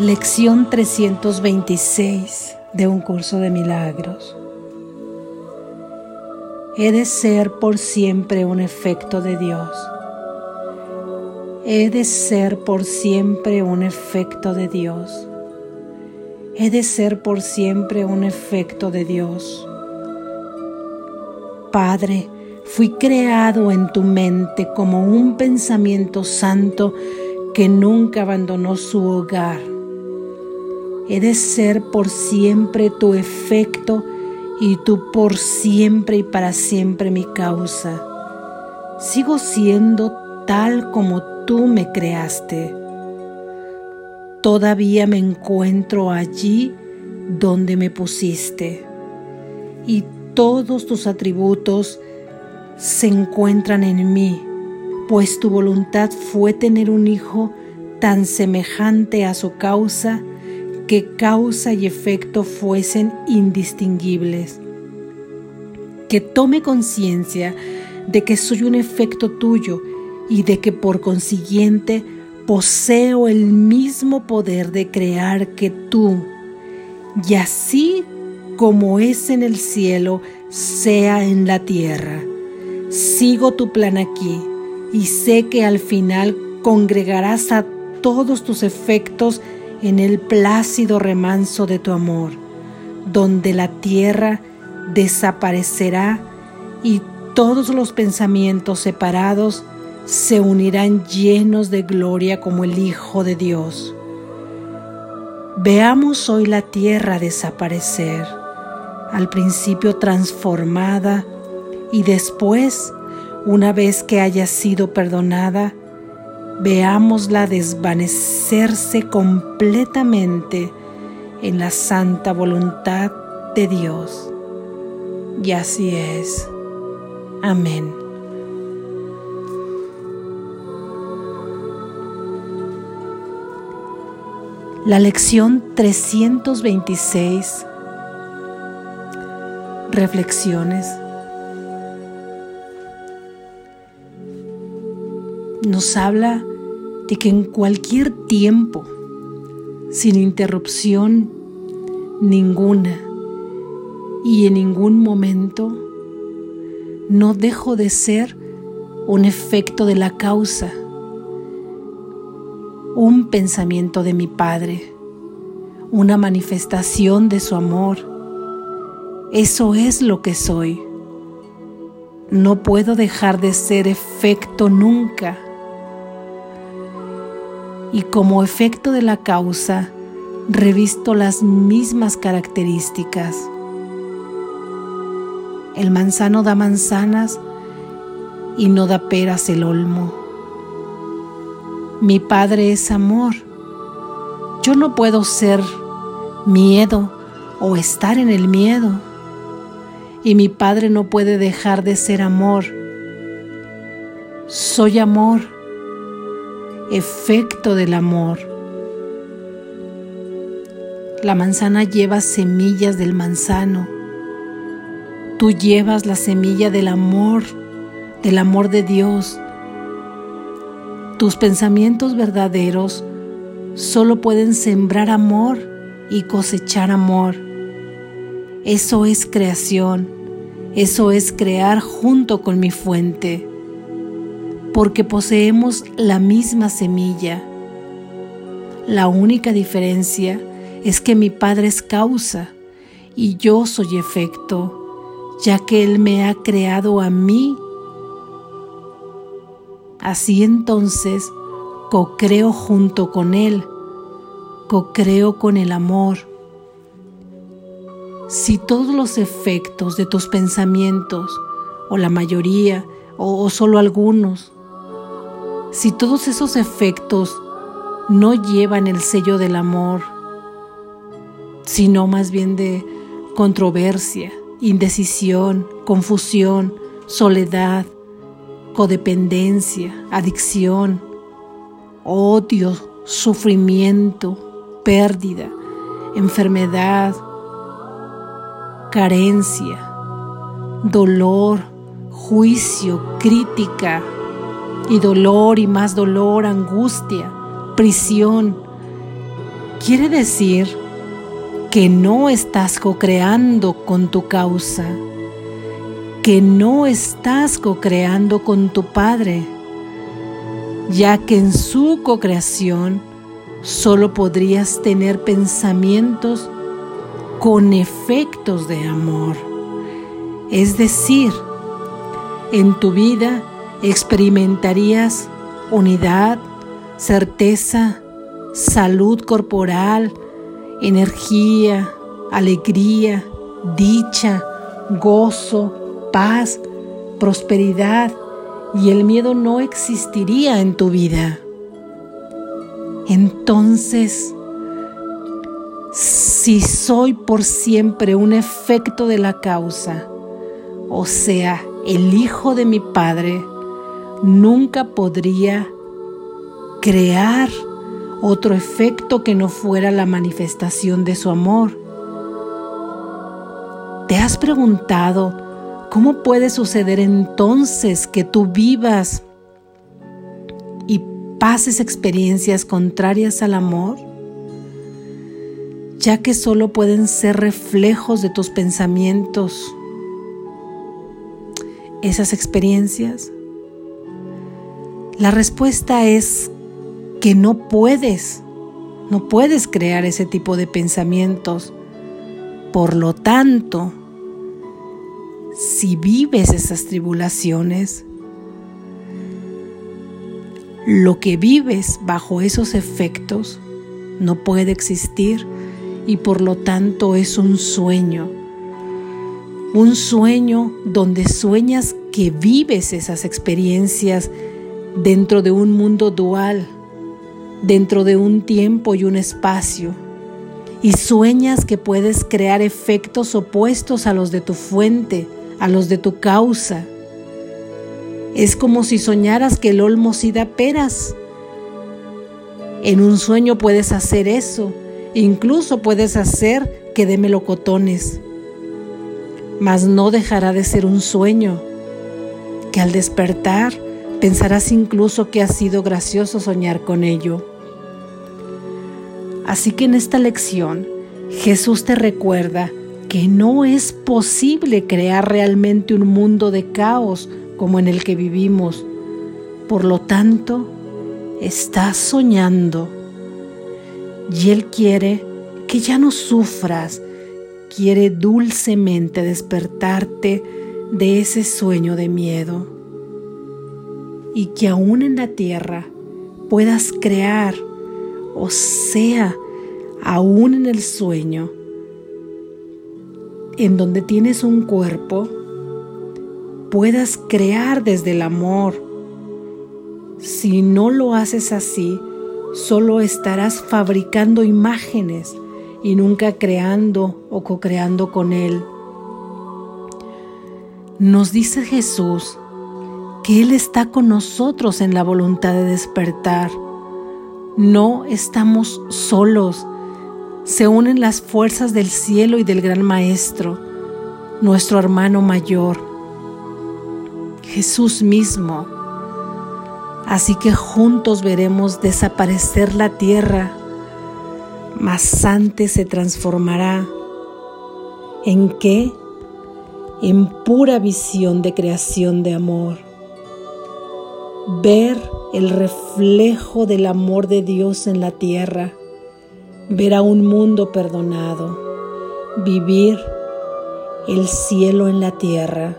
Lección 326 de un curso de milagros. He de ser por siempre un efecto de Dios. He de ser por siempre un efecto de Dios. He de ser por siempre un efecto de Dios. Padre, fui creado en tu mente como un pensamiento santo que nunca abandonó su hogar He de ser por siempre tu efecto y tú por siempre y para siempre mi causa. Sigo siendo tal como tú me creaste. Todavía me encuentro allí donde me pusiste y todos tus atributos se encuentran en mí, pues tu voluntad fue tener un hijo tan semejante a su causa que causa y efecto fuesen indistinguibles. Que tome conciencia de que soy un efecto tuyo y de que por consiguiente poseo el mismo poder de crear que tú. Y así como es en el cielo, sea en la tierra. Sigo tu plan aquí y sé que al final congregarás a todos tus efectos en el plácido remanso de tu amor, donde la tierra desaparecerá y todos los pensamientos separados se unirán llenos de gloria como el Hijo de Dios. Veamos hoy la tierra desaparecer, al principio transformada y después, una vez que haya sido perdonada, veámosla desvanecerse completamente en la santa voluntad de Dios. Y así es. Amén. La lección 326. Reflexiones. Nos habla de que en cualquier tiempo, sin interrupción ninguna y en ningún momento, no dejo de ser un efecto de la causa, un pensamiento de mi Padre, una manifestación de su amor. Eso es lo que soy. No puedo dejar de ser efecto nunca y como efecto de la causa revisto las mismas características. El manzano da manzanas y no da peras el olmo. Mi Padre es amor. Yo no puedo ser miedo o estar en el miedo. Y mi Padre no puede dejar de ser amor. Soy amor efecto del amor. La manzana lleva semillas del manzano. Tú llevas la semilla del amor, del amor de Dios. Tus pensamientos verdaderos solo pueden sembrar amor y cosechar amor. Eso es creación. Eso es crear junto con mi fuente porque poseemos la misma semilla. La única diferencia es que mi Padre es causa y yo soy efecto, ya que Él me ha creado a mí. Así entonces, co-creo junto con Él, co-creo con el amor. Si todos los efectos de tus pensamientos, o la mayoría, o, o solo algunos, si todos esos efectos no llevan el sello del amor, sino más bien de controversia, indecisión, confusión, soledad, codependencia, adicción, odio, sufrimiento, pérdida, enfermedad, carencia, dolor, juicio, crítica, y dolor y más dolor, angustia, prisión. quiere decir que no estás co-creando con tu causa, que no estás co-creando con tu Padre, ya que en su co-creación solo podrías tener pensamientos con efectos de amor. Es decir, en tu vida experimentarías unidad, certeza, salud corporal, energía, alegría, dicha, gozo, paz, prosperidad y el miedo no existiría en tu vida. Entonces, si soy por siempre un efecto de la causa, o sea, el Hijo de mi Padre, nunca podría crear otro efecto que no fuera la manifestación de su amor. ¿Te has preguntado cómo puede suceder entonces que tú vivas y pases experiencias contrarias al amor? Ya que solo pueden ser reflejos de tus pensamientos. Esas experiencias. La respuesta es que no puedes, no puedes crear ese tipo de pensamientos. Por lo tanto, si vives esas tribulaciones, lo que vives bajo esos efectos no puede existir y por lo tanto es un sueño. Un sueño donde sueñas que vives esas experiencias dentro de un mundo dual dentro de un tiempo y un espacio y sueñas que puedes crear efectos opuestos a los de tu fuente, a los de tu causa. Es como si soñaras que el olmo sí da peras. En un sueño puedes hacer eso, incluso puedes hacer que dé melocotones. Mas no dejará de ser un sueño, que al despertar Pensarás incluso que ha sido gracioso soñar con ello. Así que en esta lección Jesús te recuerda que no es posible crear realmente un mundo de caos como en el que vivimos. Por lo tanto, estás soñando. Y Él quiere que ya no sufras, quiere dulcemente despertarte de ese sueño de miedo y que aún en la tierra puedas crear, o sea, aún en el sueño, en donde tienes un cuerpo, puedas crear desde el amor. Si no lo haces así, solo estarás fabricando imágenes y nunca creando o co-creando con Él. Nos dice Jesús que Él está con nosotros en la voluntad de despertar. No estamos solos. Se unen las fuerzas del cielo y del gran Maestro, nuestro hermano mayor, Jesús mismo. Así que juntos veremos desaparecer la tierra, mas antes se transformará. ¿En qué? En pura visión de creación de amor ver el reflejo del amor de Dios en la tierra, ver a un mundo perdonado, vivir el cielo en la tierra